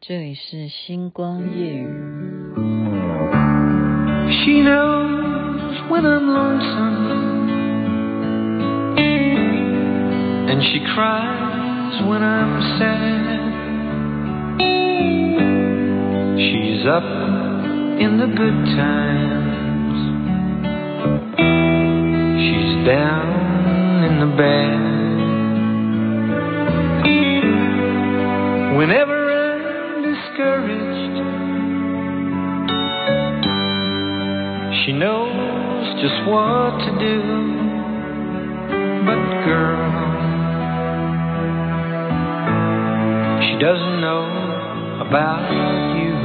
这里是星光夜语。She knows when I'm lonesome And she cries when I'm sad She's up in the good times She's down in the bad Whenever I'm discouraged, she knows just what to do. But girl, she doesn't know about you.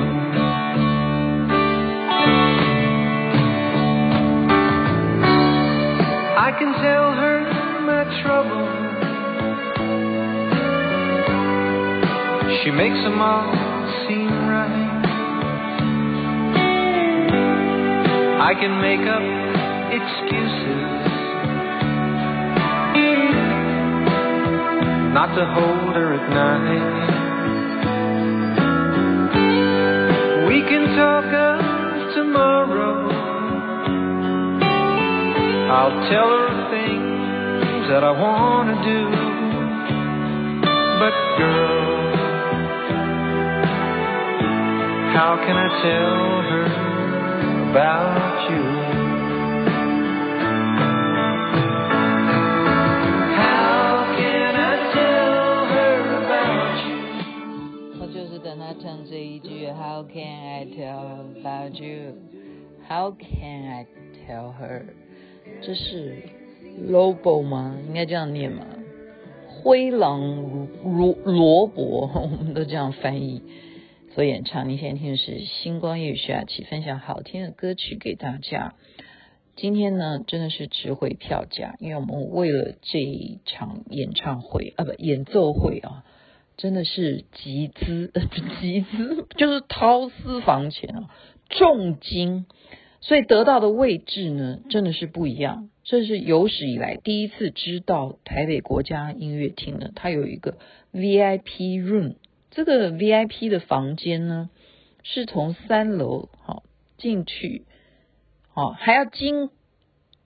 I can tell her my trouble. She makes them all I can make up excuses not to hold her at night. We can talk of tomorrow. I'll tell her things that I want to do. But girl, how can I tell her about you? How can I tell her about you? 我就是等他唱这一句 How can I tell about you? How can I tell her? 这是 Lobo 吗？应该这样念吗？灰狼罗罗伯，我们都这样翻译。所演唱，你现在听的是星光夜雨徐雅琪分享好听的歌曲给大家。今天呢，真的是值回票价，因为我们为了这一场演唱会啊，不演奏会啊，真的是集资，呃，集资就是掏私房钱啊，重金，所以得到的位置呢，真的是不一样。这是有史以来第一次知道台北国家音乐厅呢，它有一个 VIP room。这个 VIP 的房间呢，是从三楼好进去，好还要经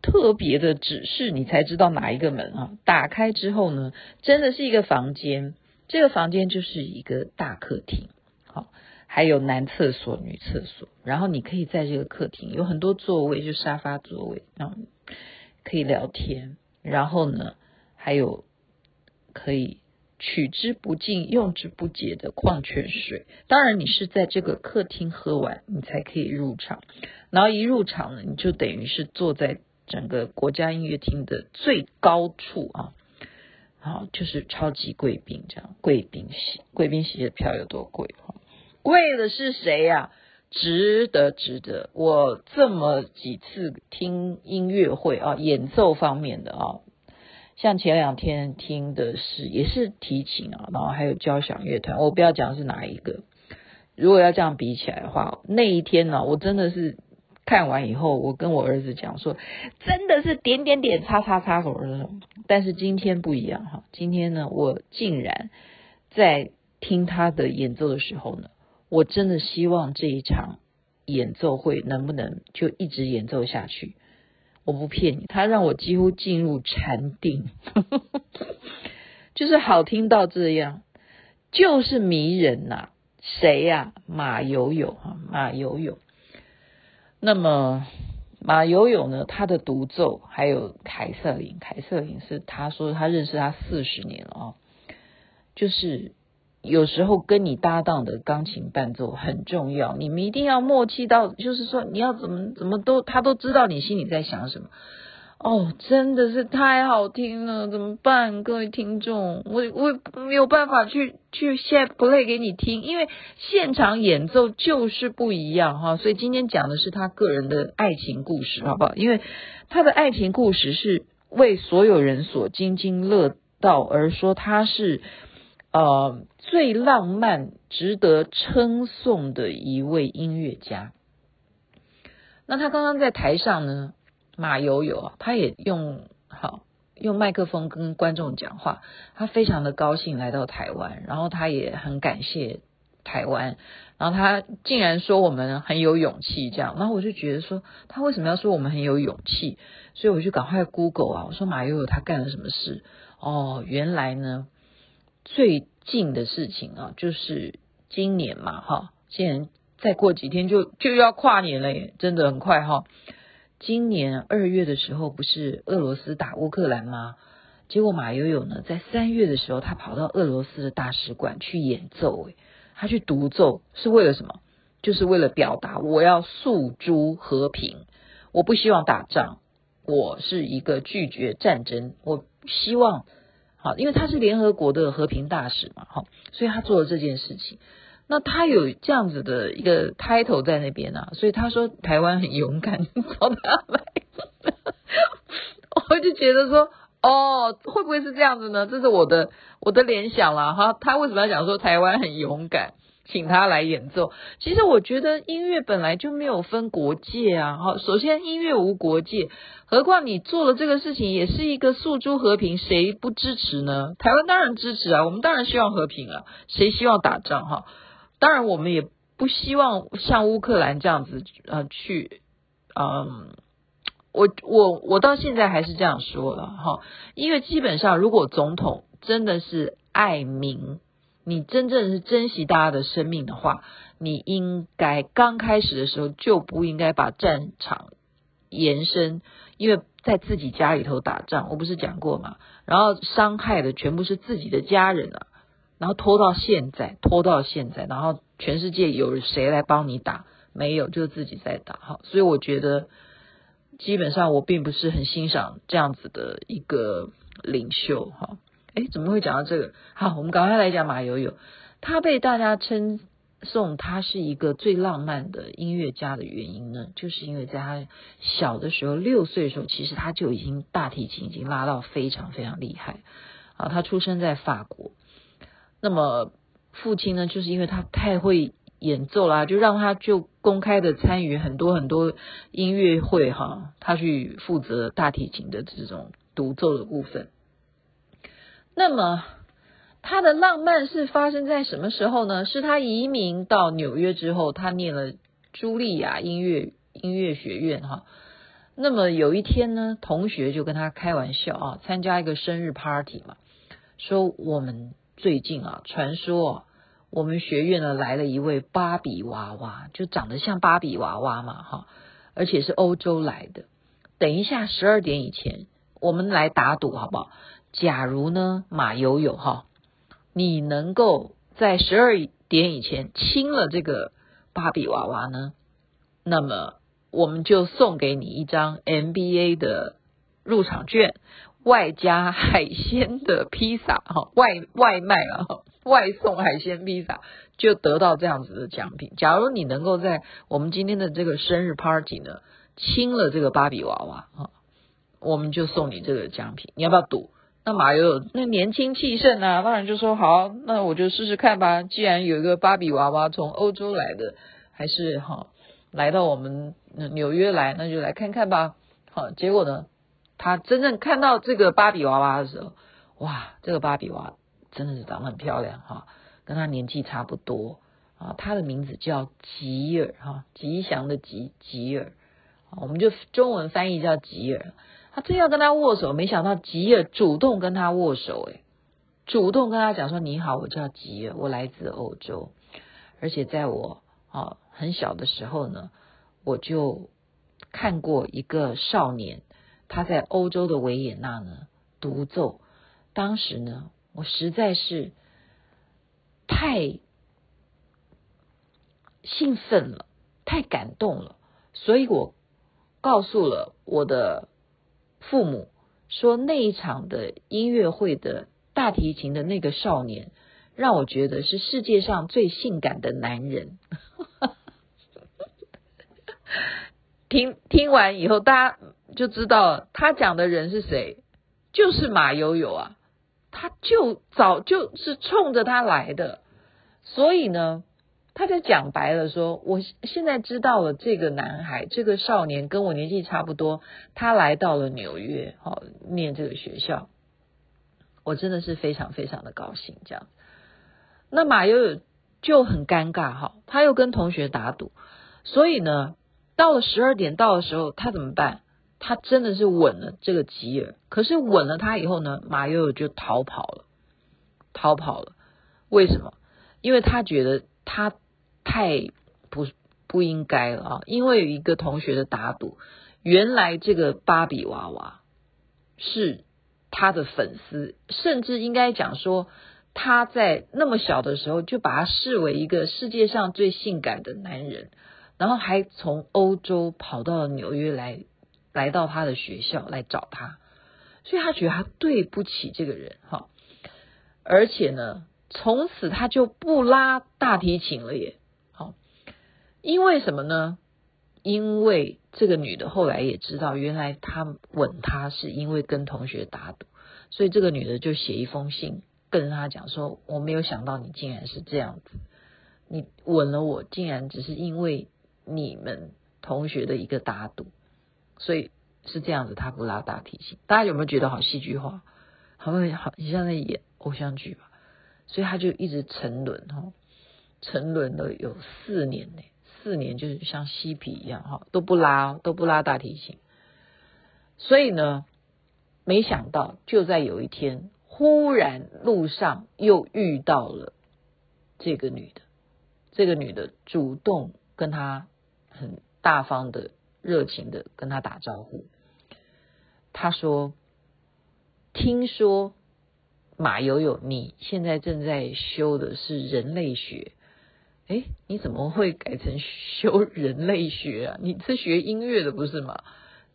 特别的指示，你才知道哪一个门啊。打开之后呢，真的是一个房间，这个房间就是一个大客厅，好，还有男厕所、女厕所，然后你可以在这个客厅有很多座位，就沙发座位，然后可以聊天，然后呢，还有可以。取之不尽、用之不竭的矿泉水。当然，你是在这个客厅喝完，你才可以入场。然后一入场呢，你就等于是坐在整个国家音乐厅的最高处啊！好，就是超级贵宾这样，贵宾席，贵宾席的票有多贵？贵的是谁呀？值得，值得。我这么几次听音乐会啊，演奏方面的啊。像前两天听的是也是提琴啊，然后还有交响乐团，我不要讲是哪一个。如果要这样比起来的话，那一天呢、我真的是看完以后，我跟我儿子讲说，真的是点点点叉叉叉什么。但是今天不一样哈，今天呢，我竟然在听他的演奏的时候呢，我真的希望这一场演奏会能不能就一直演奏下去。我不骗你，他让我几乎进入禅定，就是好听到这样，就是迷人呐、啊。谁呀、啊？马友友哈，马友友。那么马友友呢？他的独奏还有凯瑟琳，凯瑟琳是他说他认识他四十年了啊、哦，就是。有时候跟你搭档的钢琴伴奏很重要，你们一定要默契到，就是说你要怎么怎么都他都知道你心里在想什么。哦，真的是太好听了，怎么办？各位听众，我我没有办法去去现 play 给你听，因为现场演奏就是不一样哈。所以今天讲的是他个人的爱情故事，好不好？因为他的爱情故事是为所有人所津津乐道，而说他是。呃，最浪漫、值得称颂的一位音乐家。那他刚刚在台上呢，马友友啊，他也用好用麦克风跟观众讲话，他非常的高兴来到台湾，然后他也很感谢台湾，然后他竟然说我们很有勇气，这样，然后我就觉得说他为什么要说我们很有勇气？所以我就赶快 Google 啊，我说马友友他干了什么事？哦，原来呢，最近的事情啊，就是今年嘛，哈，今年再过几天就就要跨年了，真的很快哈。今年二月的时候，不是俄罗斯打乌克兰吗？结果马友友呢，在三月的时候，他跑到俄罗斯的大使馆去演奏，诶，他去独奏是为了什么？就是为了表达我要诉诸和平，我不希望打仗，我是一个拒绝战争，我希望好，因为他是联合国的和平大使嘛，好，所以他做了这件事情。那他有这样子的一个 title 在那边啊，所以他说台湾很勇敢，找他来，我就觉得说。哦，会不会是这样子呢？这是我的我的联想啦。哈。他为什么要讲说台湾很勇敢，请他来演奏？其实我觉得音乐本来就没有分国界啊。哈，首先音乐无国界，何况你做了这个事情也是一个诉诸和平，谁不支持呢？台湾当然支持啊，我们当然希望和平啊，谁希望打仗哈？当然我们也不希望像乌克兰这样子呃去嗯。我我我到现在还是这样说了哈，因为基本上如果总统真的是爱民，你真正是珍惜大家的生命的话，你应该刚开始的时候就不应该把战场延伸，因为在自己家里头打仗，我不是讲过吗？然后伤害的全部是自己的家人啊，然后拖到现在，拖到现在，然后全世界有谁来帮你打？没有，就自己在打哈，所以我觉得。基本上我并不是很欣赏这样子的一个领袖哈，诶，怎么会讲到这个？好，我们赶快来讲马友友，他被大家称颂他是一个最浪漫的音乐家的原因呢，就是因为在他小的时候，六岁的时候，其实他就已经大提琴已经拉到非常非常厉害啊。他出生在法国，那么父亲呢，就是因为他太会。演奏啦，就让他就公开的参与很多很多音乐会哈，他去负责大提琴的这种独奏的部分。那么他的浪漫是发生在什么时候呢？是他移民到纽约之后，他念了茱莉亚音乐音乐学院哈。那么有一天呢，同学就跟他开玩笑啊，参加一个生日 party 嘛，说我们最近啊，传说。我们学院呢，来了一位芭比娃娃，就长得像芭比娃娃嘛，哈，而且是欧洲来的。等一下十二点以前，我们来打赌好不好？假如呢，马友友哈，你能够在十二点以前亲了这个芭比娃娃呢，那么我们就送给你一张 NBA 的入场券，外加海鲜的披萨哈，外外卖了哈。外送海鲜披萨就得到这样子的奖品。假如你能够在我们今天的这个生日 party 呢，亲了这个芭比娃娃啊，我们就送你这个奖品。你要不要赌？那马友那年轻气盛啊，当然就说好，那我就试试看吧。既然有一个芭比娃娃从欧洲来的，还是哈来到我们纽约来，那就来看看吧。好，结果呢，他真正看到这个芭比娃娃的时候，哇，这个芭比娃。真的是长得很漂亮哈，跟他年纪差不多啊。他的名字叫吉尔哈，吉祥的吉吉尔，我们就中文翻译叫吉尔。正要跟他握手，没想到吉尔主动跟他握手，诶，主动跟他讲说：“你好，我叫吉尔，我来自欧洲，而且在我啊很小的时候呢，我就看过一个少年，他在欧洲的维也纳呢独奏，当时呢。”我实在是太兴奋了，太感动了，所以我告诉了我的父母，说那一场的音乐会的大提琴的那个少年，让我觉得是世界上最性感的男人。听听完以后，大家就知道他讲的人是谁，就是马友友啊。他就早就是冲着他来的，所以呢，他就讲白了说，我现在知道了这个男孩，这个少年跟我年纪差不多，他来到了纽约，好念这个学校，我真的是非常非常的高兴。这样，那马友友就很尴尬哈，他又跟同学打赌，所以呢，到了十二点到的时候，他怎么办？他真的是稳了这个吉尔，可是稳了他以后呢，马友友就逃跑了，逃跑了。为什么？因为他觉得他太不不应该了啊！因为有一个同学的打赌，原来这个芭比娃娃是他的粉丝，甚至应该讲说。他在那么小的时候就把他视为一个世界上最性感的男人，然后还从欧洲跑到了纽约来，来到他的学校来找他，所以他觉得他对不起这个人哈，而且呢，从此他就不拉大提琴了耶，好，因为什么呢？因为这个女的后来也知道，原来他吻她是因为跟同学打赌，所以这个女的就写一封信。跟他讲说，我没有想到你竟然是这样子，你吻了我，竟然只是因为你们同学的一个打赌，所以是这样子，他不拉大提琴。大家有没有觉得好戏剧化？好像好像在演偶像剧吧？所以他就一直沉沦哈，沉沦了有四年呢，四年就是像嬉皮一样哈，都不拉都不拉大提琴。所以呢，没想到就在有一天。忽然路上又遇到了这个女的，这个女的主动跟他很大方的、热情的跟他打招呼。他说：“听说马友友，你现在正在修的是人类学，诶，你怎么会改成修人类学啊？你是学音乐的不是吗？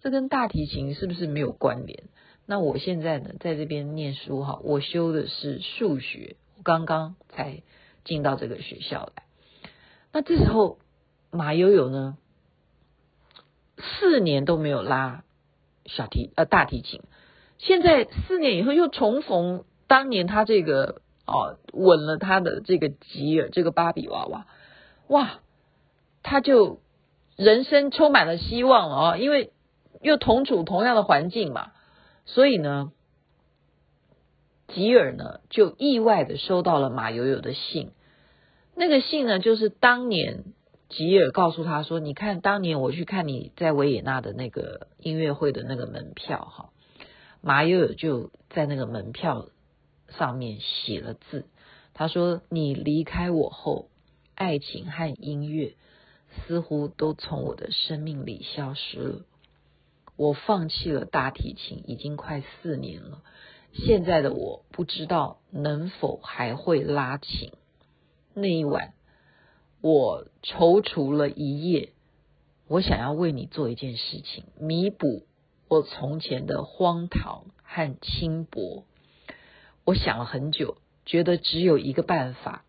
这跟大提琴是不是没有关联？”那我现在呢，在这边念书哈，我修的是数学，我刚刚才进到这个学校来。那这时候马友友呢，四年都没有拉小提呃大提琴，现在四年以后又重逢当年他这个哦吻了他的这个吉尔这个芭比娃娃，哇，他就人生充满了希望了哦，因为又同处同样的环境嘛。所以呢，吉尔呢就意外的收到了马友友的信。那个信呢，就是当年吉尔告诉他说：“你看，当年我去看你在维也纳的那个音乐会的那个门票，哈。”马友友就在那个门票上面写了字，他说：“你离开我后，爱情和音乐似乎都从我的生命里消失了。”我放弃了大提琴已经快四年了，现在的我不知道能否还会拉琴。那一晚，我踌躇了一夜。我想要为你做一件事情，弥补我从前的荒唐和轻薄。我想了很久，觉得只有一个办法，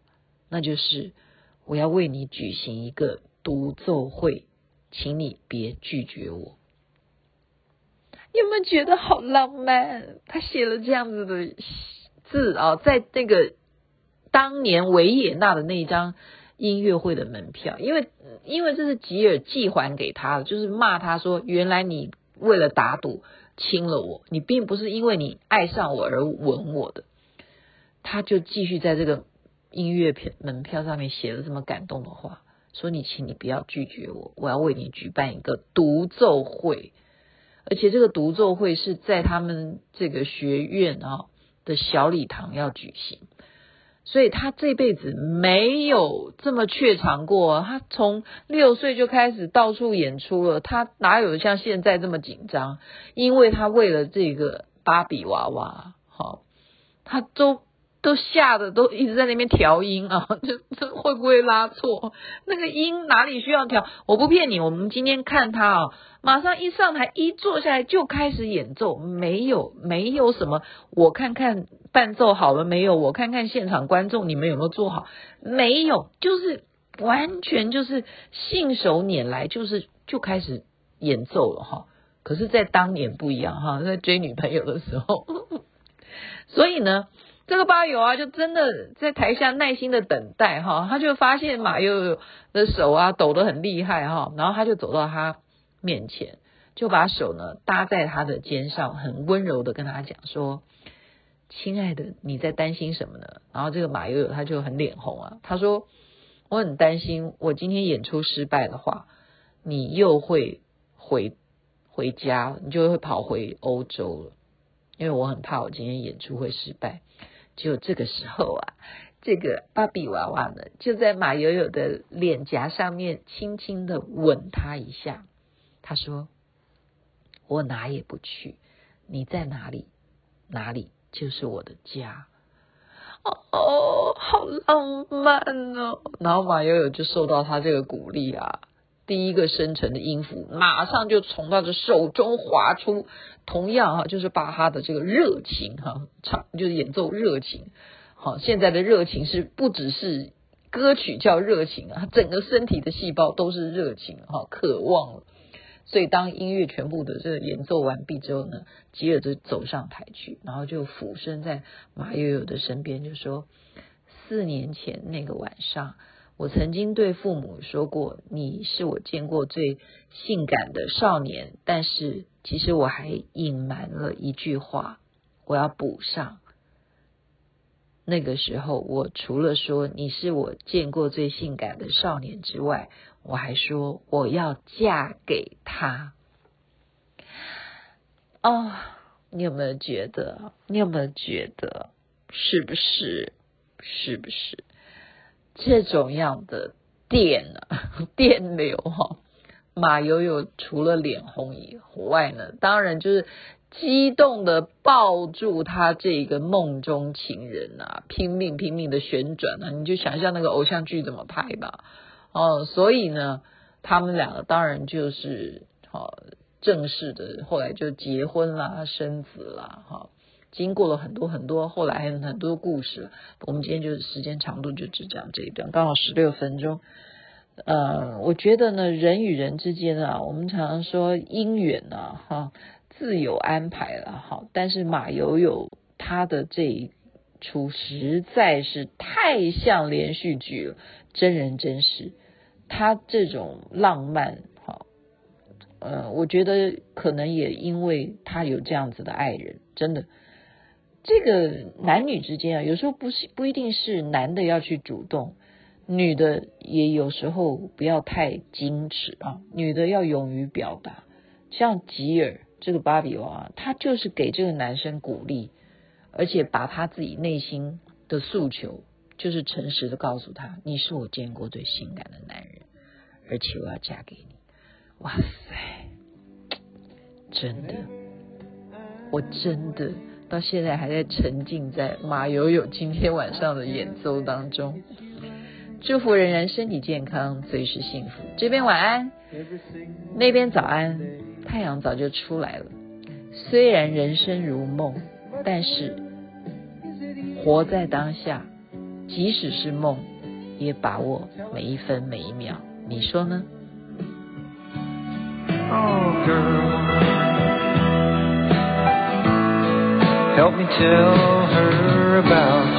那就是我要为你举行一个独奏会，请你别拒绝我。你有没有觉得好浪漫？他写了这样子的字啊，在那个当年维也纳的那一张音乐会的门票，因为因为这是吉尔寄还给他的，就是骂他说，原来你为了打赌亲了我，你并不是因为你爱上我而吻我的。他就继续在这个音乐票门票上面写了这么感动的话，说你请你不要拒绝我，我要为你举办一个独奏会。而且这个独奏会是在他们这个学院啊的小礼堂要举行，所以他这辈子没有这么怯场过。他从六岁就开始到处演出了，他哪有像现在这么紧张？因为他为了这个芭比娃娃，好，他都。都吓得都一直在那边调音啊，这这会不会拉错？那个音哪里需要调？我不骗你，我们今天看他啊，马上一上台一坐下来就开始演奏，没有没有什么，我看看伴奏好了没有？我看看现场观众你们有没有做好？没有，就是完全就是信手拈来，就是就开始演奏了哈。可是，在当年不一样哈，在追女朋友的时候，所以呢。这个吧友啊，就真的在台下耐心的等待哈，他就发现马友友的手啊抖得很厉害哈，然后他就走到他面前，就把手呢搭在他的肩上，很温柔的跟他讲说：“亲爱的，你在担心什么呢？”然后这个马友友他就很脸红啊，他说：“我很担心，我今天演出失败的话，你又会回回家，你就会跑回欧洲了。因为我很怕我今天演出会失败。就这个时候啊，这个芭比娃娃呢，就在马友友的脸颊上面轻轻的吻他一下。他说：“我哪也不去，你在哪里，哪里就是我的家。”哦哦，好浪漫哦！然后马友友就受到他这个鼓励啊，第一个生成的音符马上就从他的手中滑出，同样哈，就是把他的这个热情哈唱，就是演奏热情。好，现在的热情是不只是歌曲叫热情啊，整个身体的细胞都是热情哈，渴望了。所以当音乐全部的这个演奏完毕之后呢，吉尔就走上台去，然后就俯身在马友友的身边，就说：“四年前那个晚上，我曾经对父母说过，你是我见过最性感的少年。但是其实我还隐瞒了一句话，我要补上。那个时候，我除了说你是我见过最性感的少年之外，我还说我要嫁给他。哦，你有没有觉得？你有没有觉得？是不是？是不是这种样的电啊？电流哈？马友友除了脸红以外呢，当然就是激动的抱住他这个梦中情人啊，拼命拼命的旋转啊！你就想象那个偶像剧怎么拍吧。哦，所以呢，他们两个当然就是好正式的，后来就结婚啦，生子啦，哈，经过了很多很多，后来还有很多故事。我们今天就是时间长度就只讲这一段，刚好十六分钟。呃，我觉得呢，人与人之间啊，我们常常说姻缘啊，哈，自有安排了，哈，但是马友友他的这一出实在是太像连续剧了，真人真事。他这种浪漫，好，呃，我觉得可能也因为他有这样子的爱人，真的，这个男女之间啊，有时候不是不一定是男的要去主动，女的也有时候不要太矜持啊，女的要勇于表达。像吉尔这个芭比娃娃，她就是给这个男生鼓励，而且把他自己内心的诉求。就是诚实的告诉他，你是我见过最性感的男人，而且我要嫁给你。哇塞，真的，我真的到现在还在沉浸在马友友今天晚上的演奏当中。祝福人人身体健康，随时幸福。这边晚安，那边早安，太阳早就出来了。虽然人生如梦，但是活在当下。即使是梦，也把握每一分每一秒。你说呢 help me tell her about